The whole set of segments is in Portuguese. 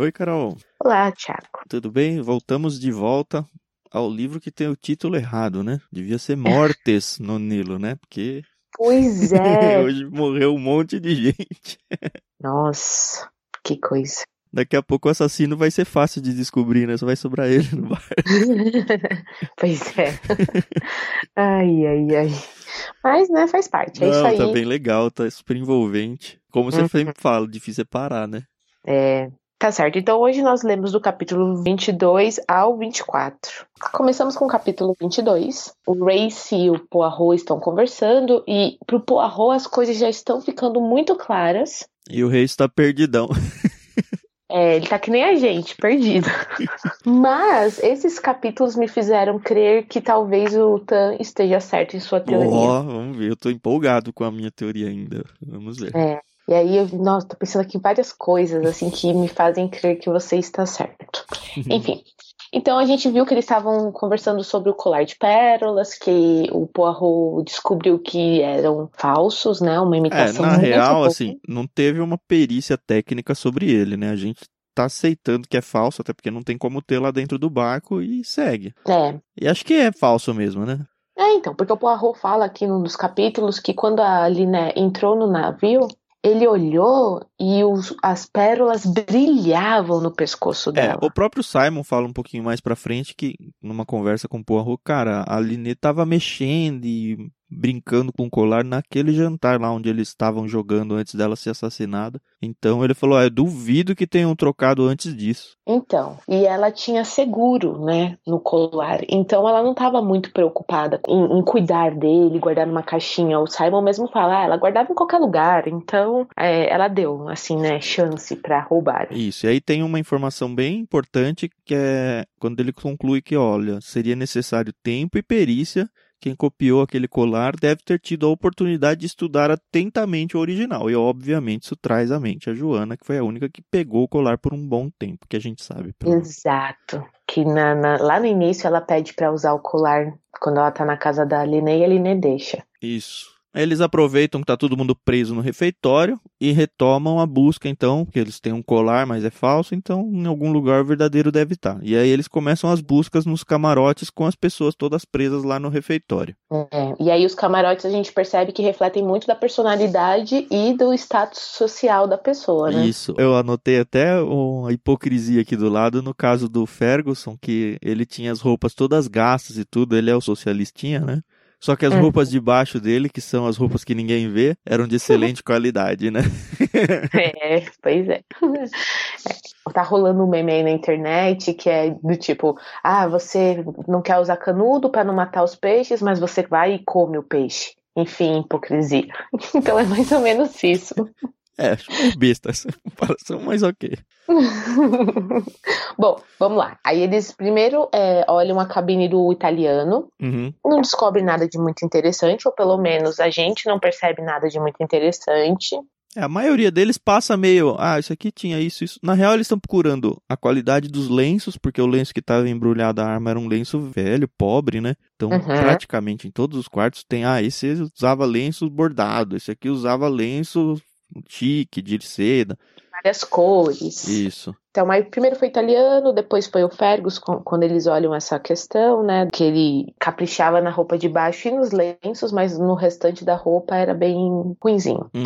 Oi, Carol. Olá, Thiago. Tudo bem? Voltamos de volta ao livro que tem o título errado, né? Devia ser Mortes no Nilo, né? Porque. Pois é. Hoje morreu um monte de gente. Nossa, que coisa. Daqui a pouco o assassino vai ser fácil de descobrir, né? Só vai sobrar ele no bar. pois é. ai, ai, ai. Mas, né, faz parte. É Não, isso aí. tá bem legal, tá super envolvente. Como você Uhum. sempre fala, difícil é parar, né? É, tá certo. Então hoje nós lemos do capítulo 22 ao 24. Começamos com o capítulo 22. O Race e o Poirot estão conversando e pro Poirot as coisas já estão ficando muito claras. E o rei está perdidão. É, ele tá que nem a gente, perdido. Mas esses capítulos me fizeram crer que talvez o Tan esteja certo em sua teoria. Ó, vamos ver. Eu tô empolgado com a minha teoria ainda. Vamos ver. É. E aí, eu, nossa, tô pensando aqui em várias coisas, assim, que me fazem crer que você está certo. Enfim. Então a gente viu que eles estavam conversando sobre o colar de pérolas, que o Poirot descobriu que eram falsos, né? Uma É, imitação na muito real, assim, não teve uma perícia técnica sobre ele, né? A gente tá aceitando que é falso, até porque não tem como ter lá dentro do barco e segue. É. E acho que é falso mesmo, né? É, então, porque o Poirot fala aqui num dos capítulos que quando a Liné entrou no navio, ele olhou e os- as pérolas brilhavam no pescoço É, dela. o próprio Simon fala um pouquinho mais pra frente que, numa conversa com o Poirot, cara, a Linê tava mexendo e brincando com o colar naquele jantar lá onde eles estavam jogando antes dela ser assassinada. Então ele falou, ah, eu duvido que tenham trocado antes disso. Então, e ela tinha seguro, né, no colar. Então ela não estava muito preocupada em, em cuidar dele, guardar numa caixinha. O Simon mesmo fala, ah, ela guardava em qualquer lugar. Então, é, ela deu, assim, né, chance pra roubar. Isso, e aí tem uma informação bem importante que é quando ele conclui que, olha, seria necessário tempo e perícia. Quem copiou aquele colar deve ter tido a oportunidade de estudar atentamente o original. E, obviamente, isso traz à mente a Joana, que foi a única que pegou o colar por um bom tempo, que a gente sabe. Exato. Que na- na- lá no início ela pede pra usar o colar quando ela tá na casa da Liné e a Liné deixa. Isso. Eles aproveitam que tá todo mundo preso no refeitório e retomam a busca, então, porque eles têm um colar, mas é falso, então em algum lugar o verdadeiro deve estar. E aí eles começam as buscas nos camarotes com as pessoas todas presas lá no refeitório. É, e aí os camarotes a gente percebe que refletem muito da personalidade e do status social da pessoa, né? Isso. Eu anotei até uma hipocrisia aqui do lado no caso do Ferguson, que ele tinha as roupas todas gastas e tudo, ele é o socialistinha, né? Só que as Uhum. roupas de baixo dele, que são as roupas que ninguém vê, eram de excelente qualidade, né? É, pois é. É, Tá rolando um meme aí na internet que é do tipo, ah, você não quer usar canudo pra não matar os peixes, mas você vai e come o peixe. Enfim, hipocrisia. Então é mais ou menos isso. É, acho meio besta essa comparação, mas ok. Bom, vamos lá. Aí eles primeiro é, olham a cabine do italiano, Uhum. não descobrem nada de muito interessante, ou pelo menos a gente não percebe nada de muito interessante. É, a maioria deles passa meio, ah, isso aqui tinha isso, isso. Na real, eles estão procurando a qualidade dos lenços, porque o lenço que estava embrulhado a arma era um lenço velho, pobre, né? Então, Uhum. praticamente em todos os quartos tem, ah, esse usava lenço bordado, esse aqui usava lenço chique, de seda. Várias cores. Isso. Então, aí primeiro foi italiano, depois foi o Fergus, quando eles olham essa questão, né? Que ele caprichava na roupa de baixo e nos lenços, mas no restante da roupa era bem ruinzinho. Uhum.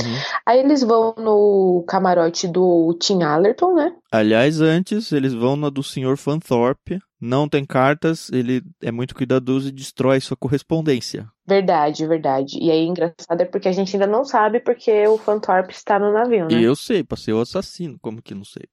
Aí eles vão no camarote do Tim Allerton, né? Aliás, antes eles vão na do Sr. Fanthorpe. Não tem cartas, ele é muito cuidadoso e destrói sua correspondência. Verdade, verdade. E aí, engraçado é porque a gente ainda não sabe porque o Fantorp está no navio, né? E eu sei, pra ser o assassino, como que não sei?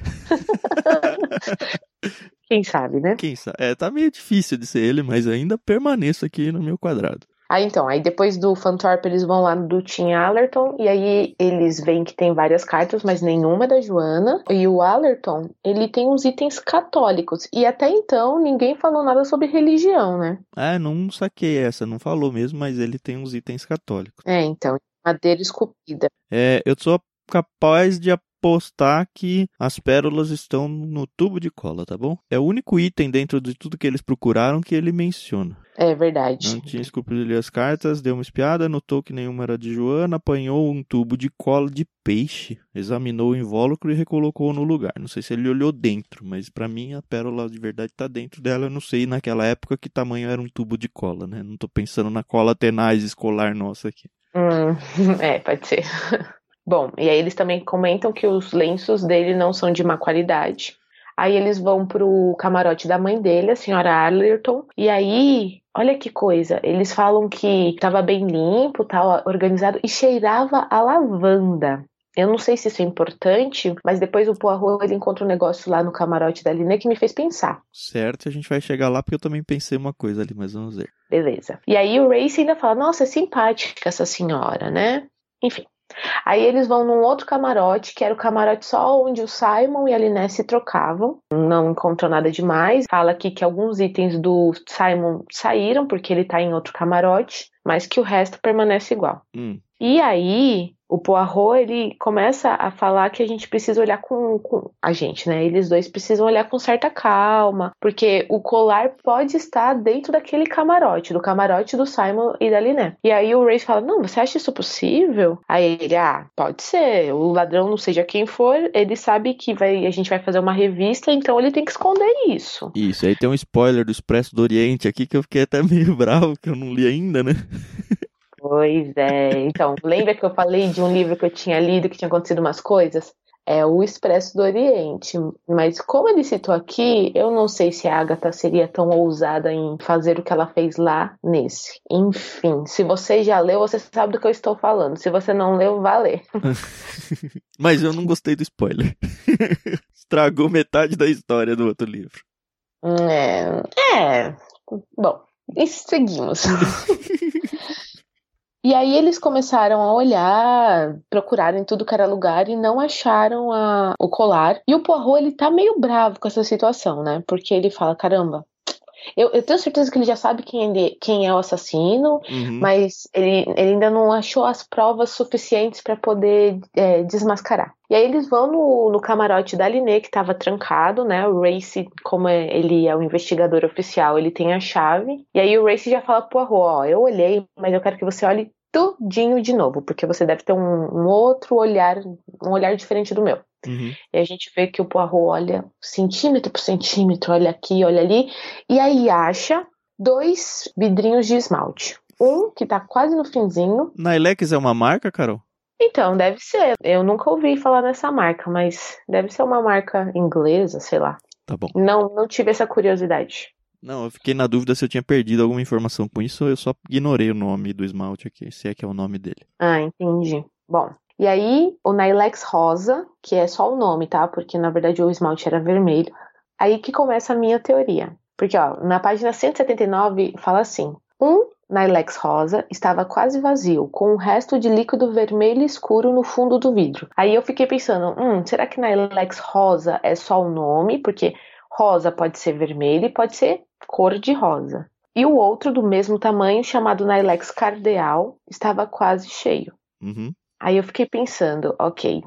Quem sabe, né? Quem sabe? É, tá meio difícil de ser ele, mas ainda permaneço aqui no meu quadrado. Aí então, aí depois do Fantorp eles vão lá do Tim Allerton e aí eles veem que tem várias cartas, mas nenhuma é da Joana. E o Allerton, ele tem uns itens católicos. E até então ninguém falou nada sobre religião, né? Ah, não saquei essa, não falou mesmo, mas ele tem uns itens católicos. É, então, madeira esculpida. É, eu sou capaz de apostar que as pérolas estão no tubo de cola, tá bom? É o único item dentro de tudo que eles procuraram que ele menciona. É verdade. Não tinha esculpido ali as cartas, deu uma espiada, notou que nenhuma era de Joana, apanhou um tubo de cola de peixe, examinou o invólucro e recolocou no lugar. Não sei se ele olhou dentro, mas para mim a pérola de verdade tá dentro dela. Eu não sei naquela época que tamanho era um tubo de cola, né? Não tô pensando na cola tenaz escolar nossa aqui. Hum, é, pode ser. Bom, e aí eles também comentam que os lenços dele não são de má qualidade. Aí eles vão pro camarote da mãe dele, a senhora Arlerton, e aí, olha que coisa, eles falam que estava bem limpo, tal, organizado e cheirava a lavanda. Eu não sei se isso é importante, mas depois o Poirot ele encontra um negócio lá no camarote da Lina que me fez pensar. Certo, a gente vai chegar lá porque eu também pensei uma coisa ali, mas vamos ver. Beleza. E aí o Race ainda fala: "Nossa, é simpática essa senhora, né?" Enfim, Aí eles vão num outro camarote, que era o camarote só onde o Simon e a Liné se trocavam. Não encontrou nada demais. Fala aqui que alguns itens do Simon saíram, porque ele tá em outro camarote, mas que o resto permanece igual. Hum. E aí, o Poirot, ele começa a falar que a gente precisa olhar com, com, a gente, né? Eles dois precisam olhar com certa calma, porque o colar pode estar dentro daquele camarote, do camarote do Simon e da Liné. E aí o Ray fala: "Não, você acha isso possível?" Aí ele: "Ah, pode ser. O ladrão, não seja quem for, ele sabe que vai a gente vai fazer uma revista, então ele tem que esconder isso." Isso, aí tem um spoiler do Expresso do Oriente aqui que eu fiquei até meio bravo que eu não li ainda, né? Pois é. Então, lembra que eu falei de um livro que eu tinha lido que tinha acontecido umas coisas? É o Expresso do Oriente. Mas como ele citou aqui, eu não sei se a Agatha seria tão ousada em fazer o que ela fez lá nesse. Enfim, se você já leu, você sabe do que eu estou falando. Se você não leu, vá ler. Mas eu não gostei do spoiler. Estragou metade da história do outro livro. É. É. Bom, e seguimos. E aí eles começaram a olhar, procurar em tudo que era lugar e não acharam a, o colar. E o Poirot, ele tá meio bravo com essa situação, né? Porque ele fala, caramba, eu, eu, tenho certeza que ele já sabe quem, ele, quem é o assassino, Uhum. mas ele, ele ainda não achou as provas suficientes para poder é, desmascarar. E aí eles vão no, no camarote da Liné, que estava trancado, né? O Race, como é- ele é o investigador oficial, ele tem a chave. E aí o Race já fala pro Poirot, ó, eu olhei, mas eu quero que você olhe tudinho de novo, porque você deve ter um, um outro olhar, um olhar diferente do meu. Uhum. E a gente vê que o Poirot olha centímetro por centímetro, olha aqui, olha ali, e aí acha dois vidrinhos de esmalte. Um que tá quase no finzinho. Nailex é uma marca, Carol? Então, deve ser. Eu nunca ouvi falar nessa marca, mas deve ser uma marca inglesa, sei lá. Tá bom. Não, não tive essa curiosidade. Não, eu fiquei na dúvida se eu tinha perdido alguma informação com isso, eu só ignorei o nome do esmalte aqui, se é que é o nome dele. Ah, entendi. Bom, e aí o Nailex rosa, que é só o nome, tá? Porque na verdade o esmalte era vermelho. Aí que começa a minha teoria. Porque, ó, na página 179 fala assim: um Nailex rosa estava quase vazio, com um resto de líquido vermelho escuro no fundo do vidro. Aí eu fiquei pensando: hum, será que Nailex rosa é só o nome? Porque rosa pode ser vermelho e pode ser cor de rosa. E o outro, do mesmo tamanho, chamado Nailex cardeal, estava quase cheio. Uhum. Aí eu fiquei pensando, ok,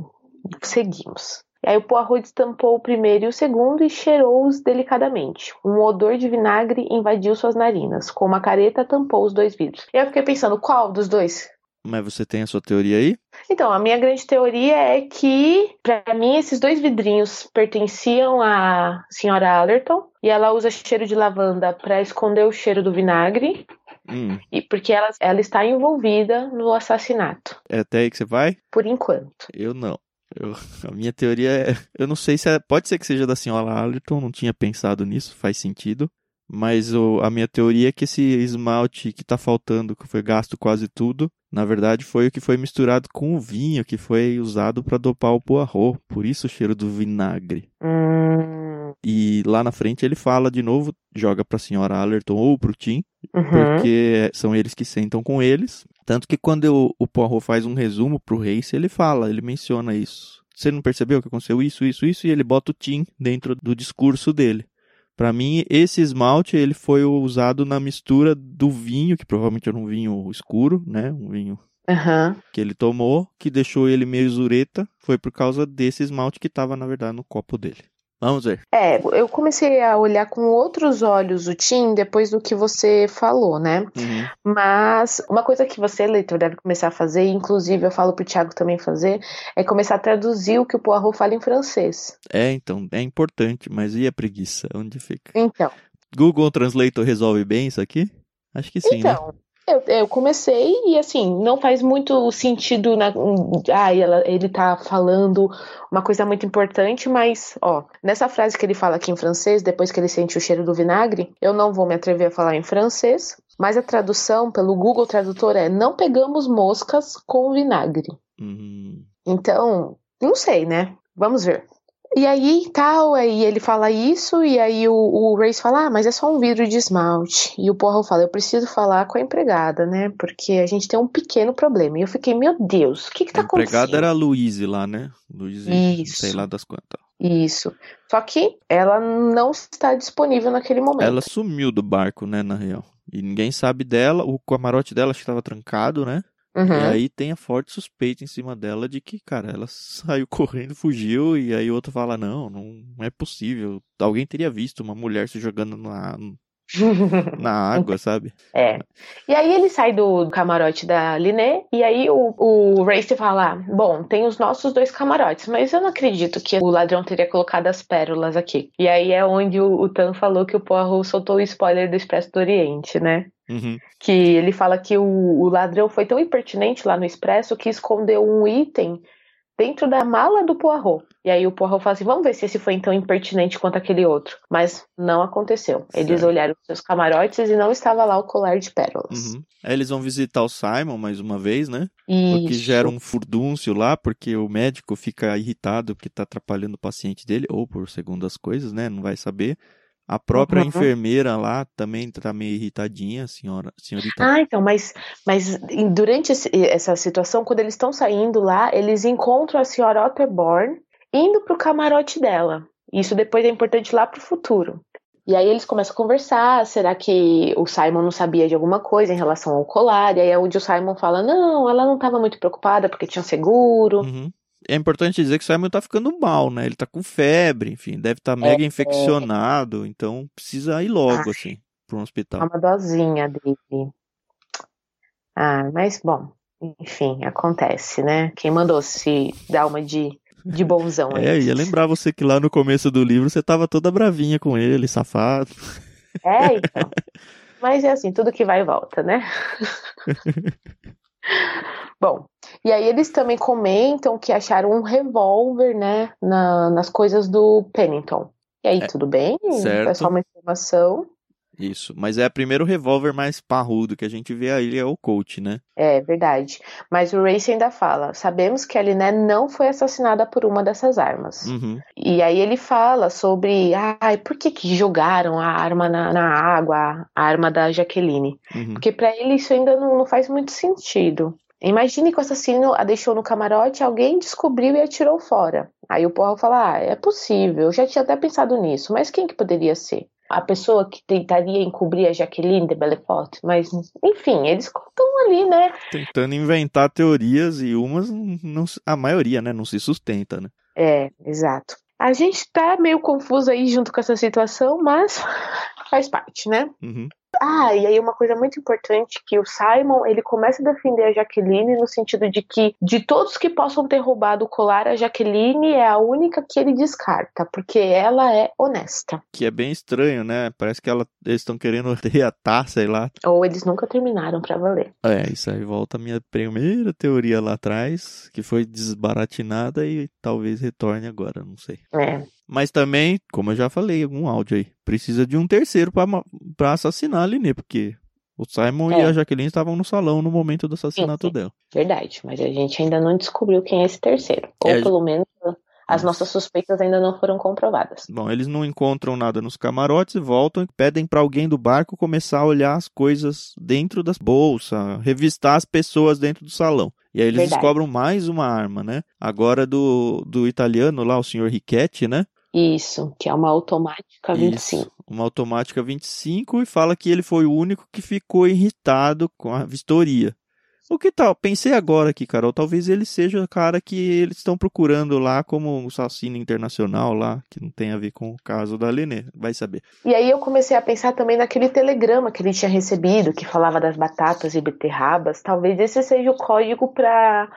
seguimos. E aí o Poirot destampou o primeiro e o segundo e cheirou-os delicadamente. Um odor de vinagre invadiu suas narinas. Com uma careta, tampou os dois vidros. E eu fiquei pensando, qual dos dois? Mas você tem a sua teoria aí? Então, a minha grande teoria é que, para mim, esses dois vidrinhos pertenciam à senhora Allerton e ela usa cheiro de lavanda para esconder o cheiro do vinagre. Hum. E porque ela, ela está envolvida no assassinato. É até aí que você vai? Por enquanto. Eu não. Eu, a minha teoria é. Eu não sei se é, pode ser que seja da senhora Allerton, não tinha pensado nisso, faz sentido. Mas o, a minha teoria é que esse esmalte que tá faltando, que foi gasto quase tudo, na verdade foi o que foi misturado com o vinho que foi usado para dopar o Poirot. Por isso o cheiro do vinagre. Hum, E lá na frente ele fala de novo, joga pra senhora Allerton ou pro Tim, uhum. porque são eles que sentam com eles. Tanto que quando eu- o Poirot faz um resumo pro Race, ele fala, ele menciona isso. Você não percebeu que aconteceu isso, isso, isso? E ele bota o Tim dentro do discurso dele. Pra mim, esse esmalte ele foi usado na mistura do vinho, que provavelmente era um vinho escuro, né? Um vinho Aham. que ele tomou, que deixou ele meio zureta. Foi por causa desse esmalte que estava, na verdade, no copo dele. Vamos ver. É, eu comecei a olhar com outros olhos o Tim depois do que você falou, né? Uhum. Mas uma coisa que você, leitor, deve começar a fazer, inclusive eu falo pro Thiago também fazer, é começar a traduzir o que o Poirot fala em francês. É, então, é importante, mas e a preguiça? Onde fica? Então, Google Translator resolve bem isso aqui? Acho que sim, né? Eu, eu comecei e assim, não faz muito sentido na, ah, ela, ele tá falando uma coisa muito importante, mas ó, nessa frase que ele fala aqui em francês, depois que ele sente o cheiro do vinagre, eu não vou me atrever a falar em francês, mas a tradução pelo Google Tradutor é não pegamos moscas com vinagre. Uhum. Então, não sei, né? Vamos ver. E aí, tal, aí ele fala isso, e aí o, o Race fala, ah, mas é só um vidro de esmalte. E o Poirot fala, eu preciso falar com a empregada, né? Porque a gente tem um pequeno problema. E eu fiquei, meu Deus, o que que tá a empregada acontecendo? era a Louise lá, né? Louise, Isso. sei lá das quantas. Isso. Só que ela não está disponível naquele momento. Ela sumiu do barco, né, na real. E ninguém sabe dela, o camarote dela acho que estava trancado, né? Uhum. E aí tem a forte suspeita em cima dela de que, cara, ela saiu correndo, fugiu, e aí o outro fala, não, não é possível. Alguém teria visto uma mulher se jogando na, na água, sabe? É. E aí ele sai do camarote da Liné e aí o, o Race fala: Bom, tem os nossos dois camarotes, mas eu não acredito que o ladrão teria colocado as pérolas aqui. E aí é onde o, o Tan falou que o Poirot soltou o spoiler do Expresso do Oriente, né? Uhum. Que ele fala que o, o ladrão foi tão impertinente lá no Expresso que escondeu um item dentro da mala do Poirot. E aí o Poirot fala assim, vamos ver se esse foi tão impertinente quanto aquele outro. Mas não aconteceu. Eles Certo. olharam os seus camarotes e não estava lá o colar de pérolas. Uhum. Aí eles vão visitar o Simon mais uma vez, né? O que gera um furdúncio lá, porque o médico fica irritado porque tá atrapalhando o paciente dele, ou por segundas coisas, né? Não vai saber. A própria Uhum. enfermeira lá também tá meio irritadinha, a senhora, senhorita. Ah, então, mas, mas durante esse- essa situação, quando eles estão saindo lá, eles encontram a senhora Otterborn indo pro camarote dela. Isso depois é importante lá pro futuro. E aí eles começam a conversar, será que o Simon não sabia de alguma coisa em relação ao colar? E aí é onde o Simon fala, não, ela não estava muito preocupada porque tinha seguro. Uhum. É importante dizer que o Simon tá ficando mal, né? Ele tá com febre, enfim, deve estar É, mega infeccionado, então precisa ir logo, Ah. assim, pra um hospital. Uma dosinha dele. Ah, mas bom, enfim, acontece, né? Quem mandou se dar uma de, de bonzão aí? É, ia lembrar você que lá no começo do livro você tava toda bravinha com ele, safado. É, então. Mas é assim, tudo que vai e volta, né? Bom, e aí eles também comentam que acharam um revólver, né, na- nas coisas do Pennington. E aí, É, tudo bem? certo. É só uma informação. Isso, mas é o primeiro revólver mais parrudo que a gente vê aí, é o Colt, né? É verdade. Mas o Race ainda fala: sabemos que a Liné não foi assassinada por uma dessas armas. Uhum. E aí ele fala sobre, ai, por que que jogaram a arma na, na água, a arma da Jaqueline? Uhum. Porque pra ele isso ainda não, não faz muito sentido. Imagine que o assassino a deixou no camarote, alguém descobriu e atirou fora. Aí o Porra fala, ah, é possível, eu já tinha até pensado nisso, mas quem que poderia ser? A pessoa que tentaria encobrir a Jaqueline de Belfort, mas enfim, eles estão ali, né? Tentando inventar teorias e umas, não, a maioria, né, não se sustenta, né? É, exato. A gente tá meio confuso aí junto com essa situação, mas faz parte, né? Uhum. Ah, e aí uma coisa muito importante que o Simon, ele começa a defender a Jaqueline no sentido de que de todos que possam ter roubado o colar, a Jaqueline é a única que ele descarta, porque ela é honesta. Que é bem estranho, né? Parece que ela, eles estão querendo reatar, sei lá. Ou eles nunca terminaram para valer. É, isso aí volta a minha primeira teoria lá atrás, que foi desbaratinada e talvez retorne agora, não sei. É. Mas também, como eu já falei algum áudio aí, precisa de um terceiro para assassinar a Liné, porque o Simon É. e a Jaqueline estavam no salão no momento do assassinato Sim, sim. dela. Verdade, mas a gente ainda não descobriu quem é esse terceiro. Ou É, pelo menos as nossas suspeitas ainda não foram comprovadas. Bom, eles não encontram nada nos camarotes e voltam e pedem para alguém do barco começar a olhar as coisas dentro das bolsas, revistar as pessoas dentro do salão. E aí eles Verdade. descobrem mais uma arma, né? Agora do, do italiano lá, o senhor Riquetti, né? Isso, que é uma automática 25. Isso, uma automática 25 e fala que ele foi o único que ficou irritado com a vistoria. O que tal? Pensei agora aqui, Carol, talvez ele seja o cara que eles estão procurando lá como um assassino internacional lá, que não tem a ver com o caso da Lenê, vai saber. E aí eu comecei a pensar também naquele telegrama que ele tinha recebido, que falava das batatas e beterrabas. Talvez esse seja o código para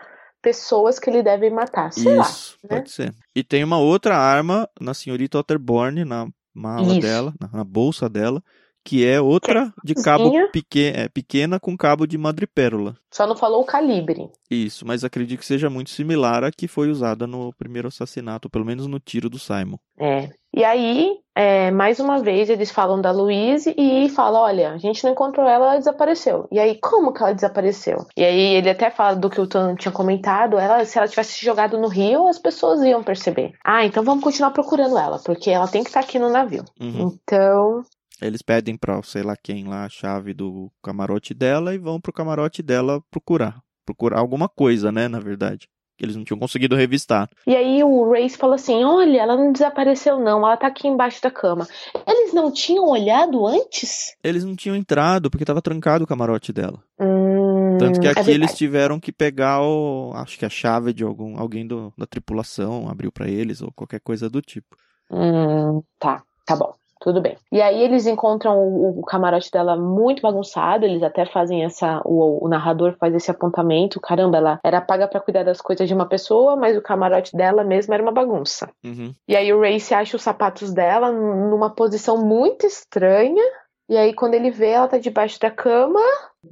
pessoas que ele deve matar. Sei lá. Isso, né? pode ser. E tem uma outra arma na senhorita Otterborn, na mala Isso. dela, na, na bolsa dela, que é outra de cabo cozinha. peque, é, pequena com cabo de madrepérola. Só não falou o calibre. Isso, mas acredito que seja muito similar à que foi usada no primeiro assassinato, pelo menos no tiro do Simon. É. E aí, é, mais uma vez, eles falam da Louise e falam: olha, a gente não encontrou ela, ela desapareceu. E aí, como que ela desapareceu? E aí, ele até fala do que o Tan tinha comentado: ela, se ela tivesse se jogado no rio, as pessoas iam perceber. Ah, então vamos continuar procurando ela, porque ela tem que estar aqui no navio. Uhum. Então, Eles pedem pra sei lá quem lá a chave do camarote dela e vão pro camarote dela procurar. Procurar alguma coisa, né, na verdade. Que eles não tinham conseguido revistar. E aí o Race fala assim: olha, ela não desapareceu, não, ela tá aqui embaixo da cama. Eles não tinham olhado antes? Eles não tinham entrado porque tava trancado o camarote dela. Hum, Tanto que é aqui verdade. eles tiveram que pegar o. Acho que a chave de algum alguém do, da tripulação, abriu pra eles, ou qualquer coisa do tipo. Hum, tá, tá bom. Tudo bem. E aí eles encontram o, o camarote dela muito bagunçado, eles até fazem essa. O, o narrador faz esse apontamento. Caramba, ela era paga pra cuidar das coisas de uma pessoa, mas o camarote dela mesmo era uma bagunça. Uhum. E aí o Race acha os sapatos dela numa posição muito estranha. E aí, quando ele vê, ela tá debaixo da cama,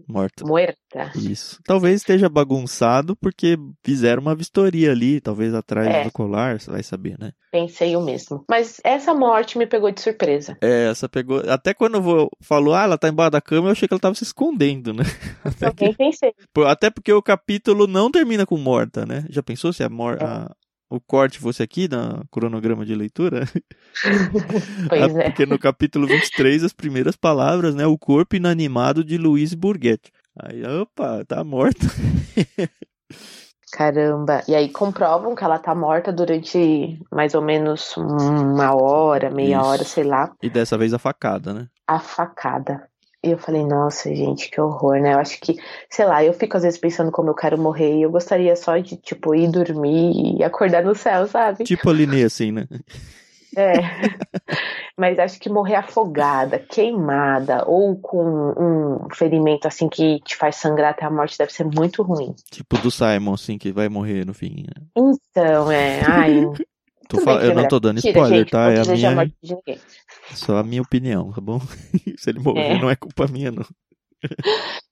Morta. muerta. Isso. Talvez esteja bagunçado porque fizeram uma vistoria ali, talvez atrás É. do colar, você vai saber, né? Pensei o mesmo. Mas essa morte me pegou de surpresa. É, essa pegou. Até quando eu vou... falou, ah, ela tá embaixo da cama, eu achei que ela tava se escondendo, né? Até, que- pensei. Até porque o capítulo não termina com morta, né? Já pensou se a mor... É. a- o corte fosse aqui no cronograma de leitura? Pois Ah, é. Porque no capítulo 23, as primeiras palavras, né? O corpo inanimado de Luiz Burguete. Aí, opa, tá morta. Caramba. E aí comprovam que ela tá morta durante mais ou menos uma hora, meia Isso. hora, sei lá, E dessa vez a facada, né? a facada. E eu falei, nossa, gente, que horror, né? Eu acho que, sei lá, eu fico às vezes pensando como eu quero morrer e eu gostaria só de, tipo, ir dormir e acordar no céu, sabe? Tipo a Linê, assim, né? É. Mas acho que morrer afogada, queimada ou com um ferimento assim que te faz sangrar até a morte deve ser muito ruim. Tipo do Simon, assim, que vai morrer no fim. né? Então, é. Ai, bem Eu não é tô dando spoiler, gente, tá? Não É a minha, morte de ninguém. Só a minha opinião, tá bom? Se ele morrer, É. não é culpa minha, não.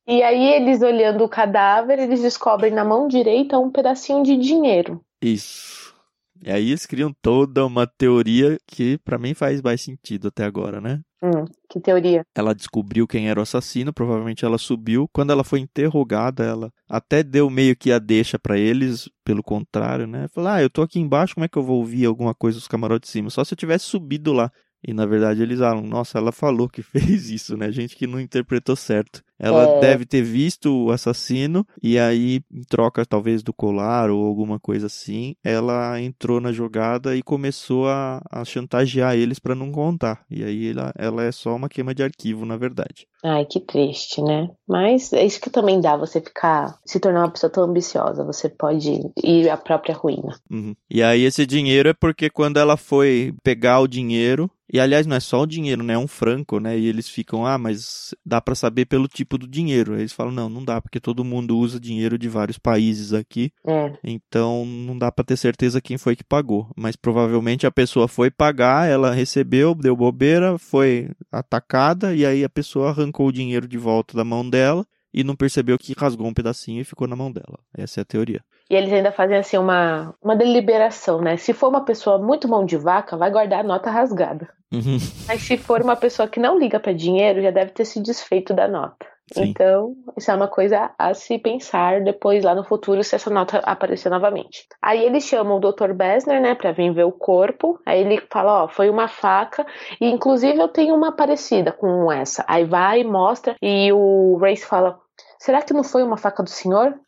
E aí, eles olhando o cadáver, eles descobrem na mão direita um pedacinho de dinheiro. Isso. E aí eles criam toda uma teoria que pra mim faz mais sentido até agora, né? Hum, que teoria. Ela descobriu quem era o assassino, provavelmente ela subiu. Quando ela foi interrogada, ela até deu meio que a deixa pra eles, pelo contrário, né? Falou: "Ah, eu tô aqui embaixo, como é que eu vou ouvir alguma coisa dos camarotes de cima? Só se eu tivesse subido lá". E na verdade eles falam: "Nossa, ela falou que fez isso, né? Gente que não interpretou certo". Ela É. deve ter visto o assassino e aí, em troca talvez do colar ou alguma coisa assim, ela entrou na jogada e começou a, a chantagear eles pra não contar. E aí ela, ela é só uma queima de arquivo, na verdade. Ai, que triste, né? Mas é isso que também dá você ficar, se tornar uma pessoa tão ambiciosa. Você pode ir à própria ruína. Uhum. E aí esse dinheiro é porque quando ela foi pegar o dinheiro, e aliás não é só o dinheiro, né, é um franco, né, e eles ficam, ah, mas dá pra saber pelo tipo do dinheiro. Aí eles falam, não, não dá, porque todo mundo usa dinheiro de vários países aqui, É, então não dá pra ter certeza quem foi que pagou. Mas provavelmente a pessoa foi pagar, ela recebeu, deu bobeira, foi atacada, e aí a pessoa arrancou o dinheiro de volta da mão dela, e não percebeu que rasgou um pedacinho e ficou na mão dela. Essa é a teoria. E eles ainda fazem assim uma, uma deliberação, né? Se for uma pessoa muito mão de vaca, vai guardar a nota rasgada. Uhum. Mas se for uma pessoa que não liga pra dinheiro, já deve ter se desfeito da nota. Sim. Então, isso é uma coisa a se pensar depois lá no futuro se essa nota aparecer novamente. Aí eles chamam o Dr. Bessner, né, pra vir ver o corpo. Aí ele fala, ó, foi uma faca e inclusive eu tenho uma parecida com essa. Aí vai, mostra e o Race fala: "Será que não foi uma faca do senhor?"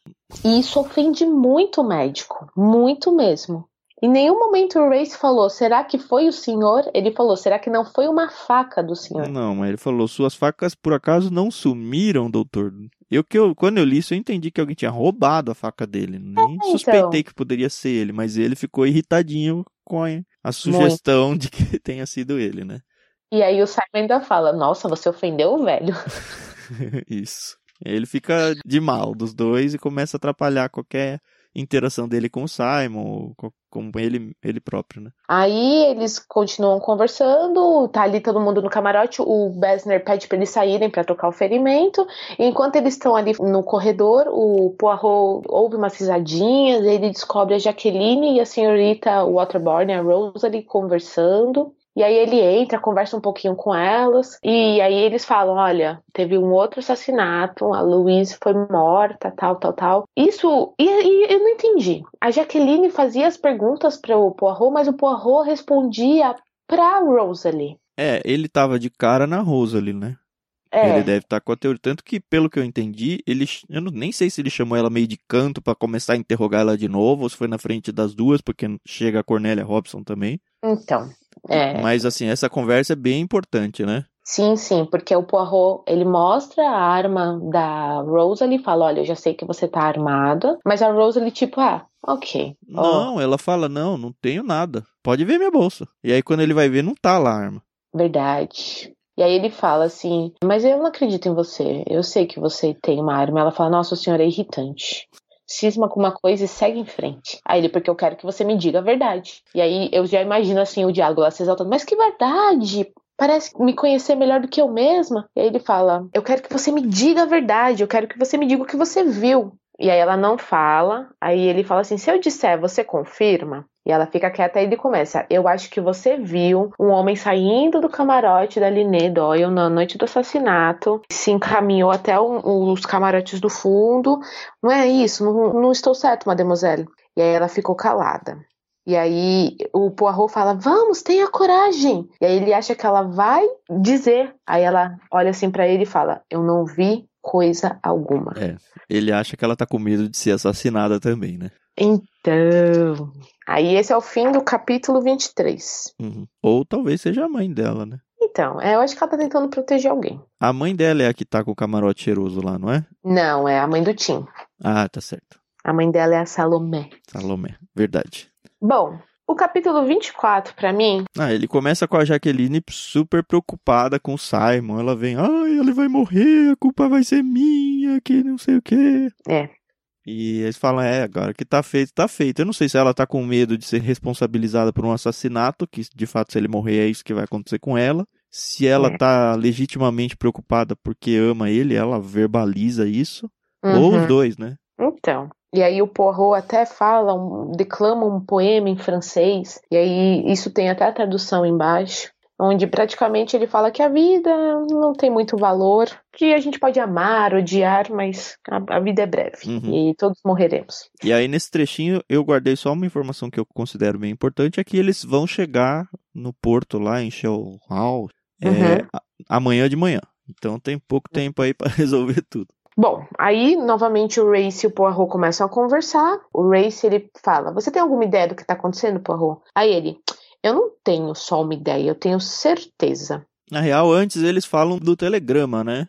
E isso ofende muito o médico, muito mesmo. Em nenhum momento o Race falou, será que foi o senhor? Ele falou, será que não foi uma faca do senhor? Não, mas ele falou, suas facas por acaso não sumiram, doutor? Eu que eu, quando eu li isso, eu entendi que alguém tinha roubado a faca dele. Nem então. suspeitei que poderia ser ele, mas ele ficou irritadinho com a, a sugestão de que tenha sido ele, né? E aí o Simon ainda fala, nossa, você ofendeu o velho. isso. Ele fica de mal dos dois e começa a atrapalhar qualquer interação dele com o Simon, com ele, ele próprio, né? Aí eles continuam conversando, tá ali todo mundo no camarote, o Bessner pede pra eles saírem pra trocar o ferimento. Enquanto eles estão ali no corredor, o Poirot ouve umas risadinhas, ele descobre a Jaqueline e a senhorita Waterbourne, a Rose ali conversando. E aí ele entra, conversa um pouquinho com elas, e aí eles falam, olha, teve um outro assassinato, a Louise foi morta, tal, tal, tal. Isso, e, e eu não entendi. A Jaqueline fazia as perguntas para o Poirot, mas o Poirot respondia pra Rosalie. É, ele tava de cara na Rosalie, né? É, Ele deve estar com a teoria. Tanto que, pelo que eu entendi, ele. Eu não- nem sei se ele chamou ela meio de canto pra começar a interrogar ela de novo, ou se foi na frente das duas, porque chega a Cornélia Robson também. então, é, Mas, assim, essa conversa é bem importante, né? sim, sim, porque o Poirot, ele mostra a arma da Rosalie e fala, olha, eu já sei que você tá armada, mas a Rosalie tipo, ah, ok, Não, ela fala: não, não tenho nada. Pode ver minha bolsa. E aí, quando ele vai ver, não tá lá a arma. Verdade. E aí ele fala assim, mas eu não acredito em você. Eu sei que você tem uma arma. Ela fala, nossa, o senhor é irritante. Cisma com uma coisa e segue em frente. Aí ele, porque eu quero que você me diga a verdade. E aí eu já imagino assim o diálogo lá se exaltando, mas que verdade? Parece me conhecer melhor do que eu mesma. E aí ele fala, eu quero que você me diga a verdade. Eu quero que você me diga o que você viu. E aí ela não fala. Aí ele fala assim, se eu disser, você confirma? E ela fica quieta e ele começa. Eu acho que você viu um homem saindo do camarote da Liné Doyle na noite do assassinato, se encaminhou até um- os camarotes do fundo. Não é isso? Não, não estou certo, mademoiselle. E aí ela ficou calada. E aí o Poirot fala: Vamos, tenha coragem. E aí ele acha que ela vai dizer. Aí ela olha assim pra ele e fala: Eu não vi coisa alguma. Ele acha que ela tá com medo de ser assassinada também, né? Então. Aí esse é o fim do capítulo 23. Uhum. Ou talvez seja a mãe dela, né? Então, é, eu acho que ela tá tentando proteger alguém. A mãe dela é a que tá com o camarote cheiroso lá, não é? Não, é a mãe do Tim. Ah, tá certo. A mãe dela é a Salomé. Salomé, verdade. Bom, o capítulo 24, pra mim, Ah, ele começa com a Jaqueline super preocupada com o Simon. Ela vem, ai, ele vai morrer, a culpa vai ser minha, que não sei o quê. É. E eles falam, é, agora que tá feito, tá feito. Eu não sei se ela tá com medo de ser responsabilizada por um assassinato, que de fato se ele morrer é isso que vai acontecer com ela. Se ela É. tá legitimamente preocupada porque ama ele, ela verbaliza isso. Ou os Uhum. dois, né? Então. E aí o Poirot até fala, um- declama um poema em francês, e aí isso tem até a tradução embaixo, onde praticamente ele fala que a vida não tem muito valor, que a gente pode amar, odiar, mas a, a vida é breve Uhum. e todos morreremos. E aí, nesse trechinho, eu guardei só uma informação que eu considero bem importante: é que eles vão chegar no porto lá em Shell Hall é, Uhum. amanhã de manhã. Então tem pouco tempo aí para resolver tudo. Bom, aí novamente o Race e o Poirot começam a conversar. O Race ele fala: Você tem alguma ideia do que tá acontecendo, Poirot? Aí ele: Eu não tenho só uma ideia, eu tenho certeza. Na real, antes eles falam do telegrama, né?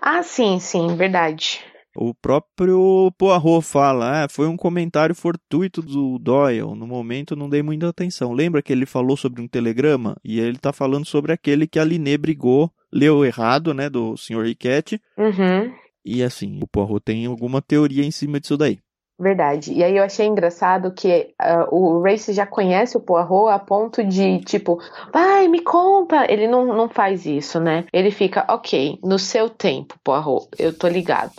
Ah, sim, sim, verdade. O próprio Poirot fala, ah, foi um comentário fortuito do Doyle. No momento não dei muita atenção. Lembra que ele falou sobre um telegrama? E ele tá falando sobre aquele que a Liné brigou, leu errado, né, do Sr. Riquette. Uhum. E assim, o Poirot tem alguma teoria em cima disso daí. Verdade. E aí eu achei engraçado que uh, o Race já conhece o Poirot a ponto de, tipo, vai, me conta. Ele não, não faz isso, né? Ele fica, ok, no seu tempo, Poirot, eu tô ligado.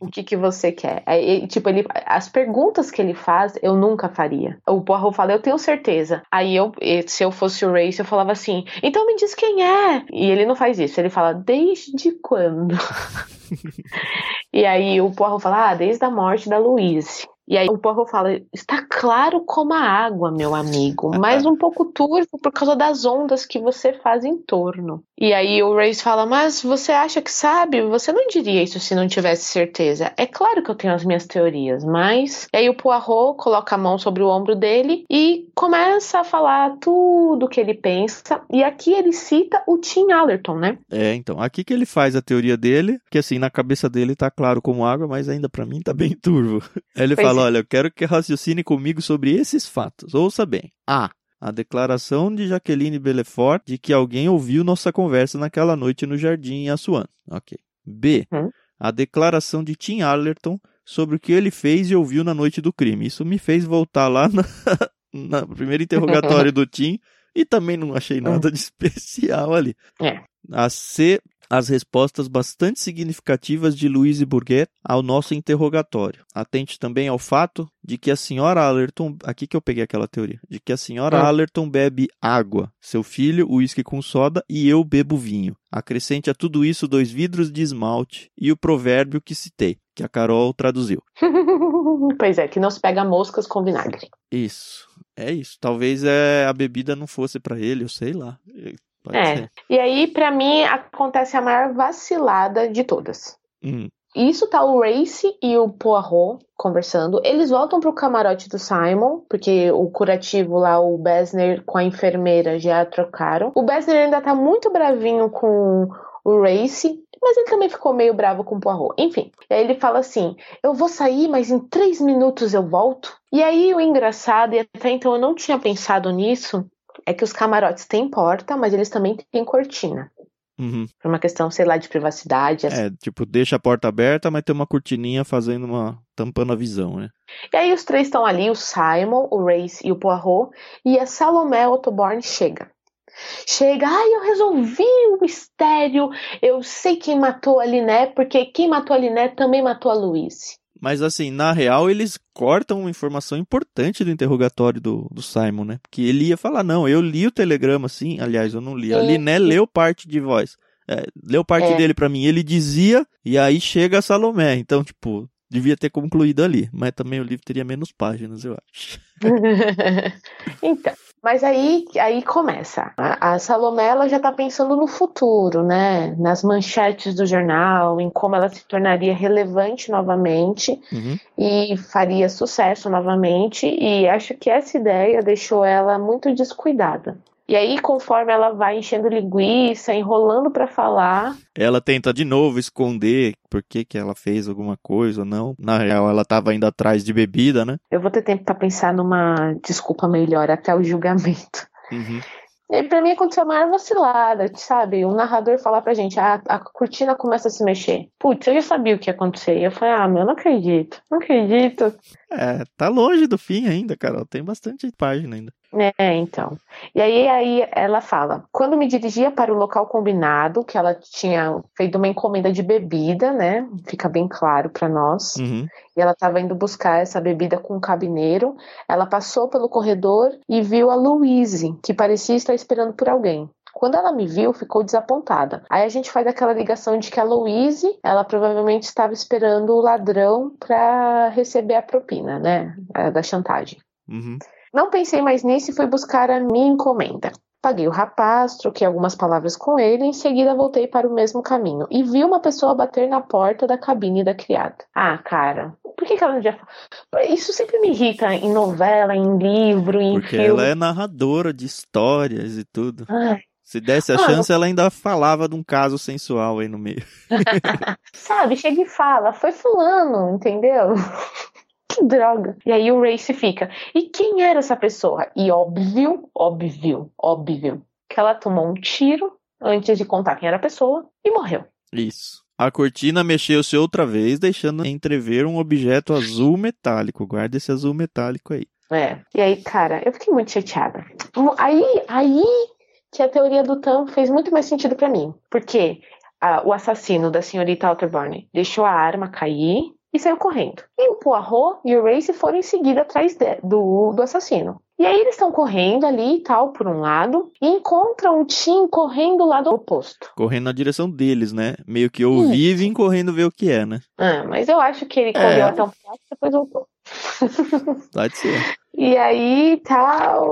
o que que você quer? Aí, tipo, ele, as perguntas que ele faz, eu nunca faria. O Poirot fala, eu tenho certeza. Aí eu, se eu fosse o Race, eu falava assim, então me diz quem é. E ele não faz isso. Ele fala, desde quando? e aí o Poirot fala, ah, desde a morte da Louise. E aí o Poirot fala: está claro como a água, meu amigo, mas um pouco turvo por causa das ondas que você faz em torno. E aí o Race fala: Mas você acha que sabe? Você não diria isso se não tivesse certeza. É claro que eu tenho as minhas teorias, mas. E aí o Poirot coloca a mão sobre o ombro dele e começa a falar tudo o que ele pensa. E aqui ele cita o Tim Allerton, né? É, então. Aqui que ele faz a teoria dele, que assim, na cabeça dele tá claro como água, mas ainda para mim tá bem turvo. Ele pois fala: é. Olha, eu quero que raciocine comigo sobre esses fatos. Ouça bem. A. A declaração de Jaqueline Belefort de que alguém ouviu nossa conversa naquela noite no jardim em Assuan. Ok. B. Hum? A declaração de Tim Allerton sobre o que ele fez e ouviu na noite do crime. Isso me fez voltar lá na, na primeiro interrogatório do Tim e também não achei nada de especial ali. É. A C as respostas bastante significativas de Louise Bourget ao nosso interrogatório. Atente também ao fato de que a senhora Allerton, aqui que eu peguei aquela teoria, de que a senhora ah. Allerton bebe água, seu filho uísque com soda e eu bebo vinho. Acrescente a tudo isso dois vidros de esmalte e o provérbio que citei, que a Carol traduziu. pois é, que não se pega moscas com vinagre. Isso. É isso. Talvez é, a bebida não fosse para ele, eu sei lá. Pode é. Ser. E aí, para mim, acontece a maior vacilada de todas. Hum. Isso tá o Race e o Poirot conversando. Eles voltam pro camarote do Simon, porque o curativo lá, o Besner com a enfermeira já trocaram. O Besner ainda tá muito bravinho com o Race, mas ele também ficou meio bravo com o Poirot. Enfim, aí ele fala assim: Eu vou sair, mas em três minutos eu volto. E aí o engraçado, e até então eu não tinha pensado nisso, é que os camarotes têm porta, mas eles também têm cortina. Uhum. Por uma questão, sei lá, de privacidade. Assim. É, tipo, deixa a porta aberta, mas tem uma cortininha fazendo uma. tampando a visão, né? E aí os três estão ali, o Simon, o Race e o Poirot, e a Salomé Ottoborn chega. Chega, ai, eu resolvi o mistério, eu sei quem matou a Liné, porque quem matou a Liné também matou a Louise. Mas assim, na real, eles cortam uma informação importante do interrogatório do, do Simon, né? Porque ele ia falar, não, eu li o telegrama, sim. Aliás, eu não li. A Liné leu parte de voz. É, leu parte é. dele para mim. Ele dizia, e aí chega a Salomé. Então, tipo, devia ter concluído ali. Mas também o livro teria menos páginas, eu acho. então, mas aí, aí começa. A, a Salomé ela já está pensando no futuro, né? Nas manchetes do jornal, em como ela se tornaria relevante novamente uhum. e faria sucesso novamente. E acho que essa ideia deixou ela muito descuidada. E aí, conforme ela vai enchendo linguiça, enrolando para falar. Ela tenta de novo esconder por que, que ela fez alguma coisa ou não. Na real, ela tava indo atrás de bebida, né? Eu vou ter tempo para pensar numa desculpa melhor até o julgamento. Uhum. E pra mim aconteceu a maior vacilada, sabe? O narrador falar pra gente, ah, a cortina começa a se mexer. Putz, eu já sabia o que ia acontecer. E eu falei, ah, meu, não acredito, não acredito. É, tá longe do fim ainda, Carol. Tem bastante página ainda. É, então. E aí, aí ela fala: quando me dirigia para o local combinado, que ela tinha feito uma encomenda de bebida, né? Fica bem claro para nós. Uhum. E ela estava indo buscar essa bebida com um cabineiro. Ela passou pelo corredor e viu a Louise, que parecia estar esperando por alguém. Quando ela me viu, ficou desapontada. Aí a gente faz aquela ligação de que a Louise, ela provavelmente estava esperando o ladrão para receber a propina, né? Da chantagem. Uhum. Não pensei mais nisso e fui buscar a minha encomenda. Paguei o rapaz, troquei algumas palavras com ele e em seguida voltei para o mesmo caminho. E vi uma pessoa bater na porta da cabine da criada. Ah, cara, por que, que ela não já. Isso sempre me irrita em novela, em livro, em Porque filme. ela é narradora de histórias e tudo. Ai, Se desse a Ah, chance, ela ainda falava de um caso sensual aí no meio. sabe, chega e fala, foi fulano, entendeu? Que droga. E aí o Race fica, e quem era essa pessoa? E óbvio, óbvio, óbvio, que ela tomou um tiro antes de contar quem era a pessoa e morreu. Isso. A cortina mexeu-se outra vez, deixando entrever um objeto azul metálico. Guarda esse azul metálico aí. É. E aí, cara, eu fiquei muito chateada. Aí, aí que a teoria do Tam fez muito mais sentido pra mim. Porque ah, o assassino da senhorita Otterborn deixou a arma cair e saiu correndo. E o Poirot e o Race foram em seguida atrás de- do, do assassino. E aí eles estão correndo ali e tal, por um lado, e encontram o Tim correndo do lado oposto. Correndo na direção deles, né? Meio que ouvi e vim correndo ver o que é, né? Ah, mas eu acho que ele correu até um pedaço e depois voltou. Pode ser. E aí tal,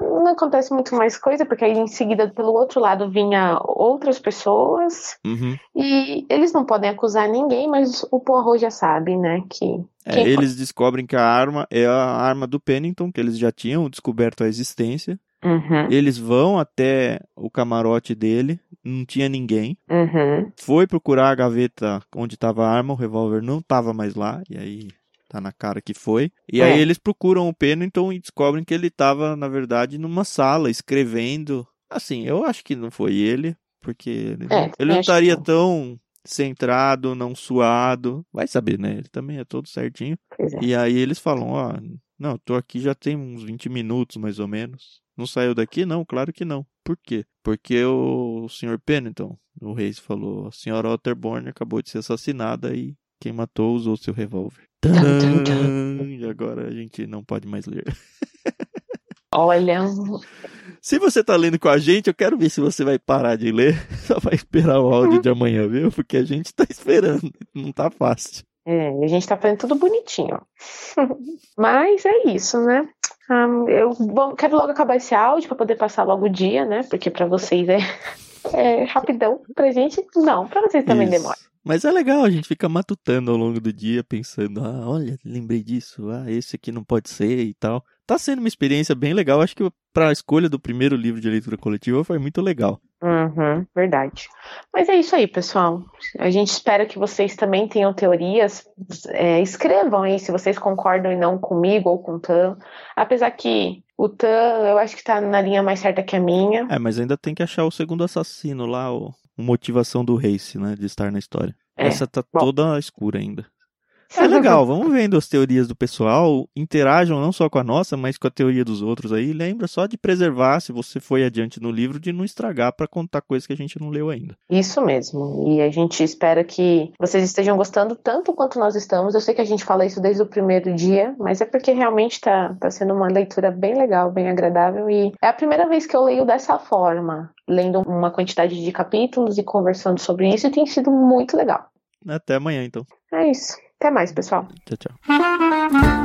não acontece muito mais coisa, porque aí em seguida pelo outro lado vinha outras pessoas Uhum. e eles não podem acusar ninguém, mas o Poirot já sabe, né, que É, eles descobrem que a arma é a arma do Pennington, que eles já tinham descoberto a existência. Uhum, Eles vão até o camarote dele, não tinha ninguém. uhum, Foi procurar a gaveta onde estava a arma, o revólver não estava mais lá, e aí tá na cara que foi. E aí É. eles procuram o Pennington e descobrem que ele estava, na verdade, numa sala escrevendo. Assim, eu acho que não foi ele, porque ele, É, ele não que estaria não. tão centrado, não suado. Vai saber, né? Ele também é todo certinho. é. E aí eles falam, ó, não, tô aqui já tem uns 20 minutos mais ou menos. Não saiu daqui? Não, claro que não. Por quê? Porque o Sr. Pennington, o Reis falou, a senhora Otterborn acabou de ser assassinada e quem matou usou seu revólver. E agora a gente não pode mais ler. Olha, Se você tá lendo com a gente, eu quero ver se você vai parar de ler. Só vai esperar o áudio de amanhã, viu? Porque a gente tá esperando. Não tá fácil. é, a gente tá fazendo tudo bonitinho. Mas é isso, né? Ah, eu vou- quero logo acabar esse áudio pra poder passar logo o dia, né? Porque pra vocês é, é rapidão, pra gente não, pra vocês também Isso. demora. Mas é legal, a gente fica matutando ao longo do dia, pensando, ah, olha, lembrei disso, ah, esse aqui não pode ser e tal. Tá sendo uma experiência bem legal, acho que pra escolha do primeiro livro de leitura coletiva foi muito legal. Uhum, verdade. Mas é isso aí, pessoal. A gente espera que vocês também tenham teorias. É, escrevam aí se vocês concordam e não comigo ou com o Tan. Apesar que o Tan, eu acho que tá na linha mais certa que a minha. É, mas ainda tem que achar o segundo assassino lá, o, a motivação do Race, né, de estar na história. É, Essa tá bom. toda escura ainda. É legal, vamos vendo as teorias do pessoal, interajam não só com a nossa, mas com a teoria dos outros aí. Lembra só de preservar, se você foi adiante no livro, de não estragar pra contar coisas que a gente não leu ainda. Isso mesmo. E a gente espera que vocês estejam gostando tanto quanto nós estamos. Eu sei que a gente fala isso desde o primeiro dia, mas é porque realmente tá, tá sendo uma leitura bem legal, bem agradável. E é a primeira vez que eu leio dessa forma, lendo uma quantidade de capítulos e conversando sobre isso, e tem sido muito legal. Até amanhã, então. É isso. Até mais, pessoal. Tchau, tchau.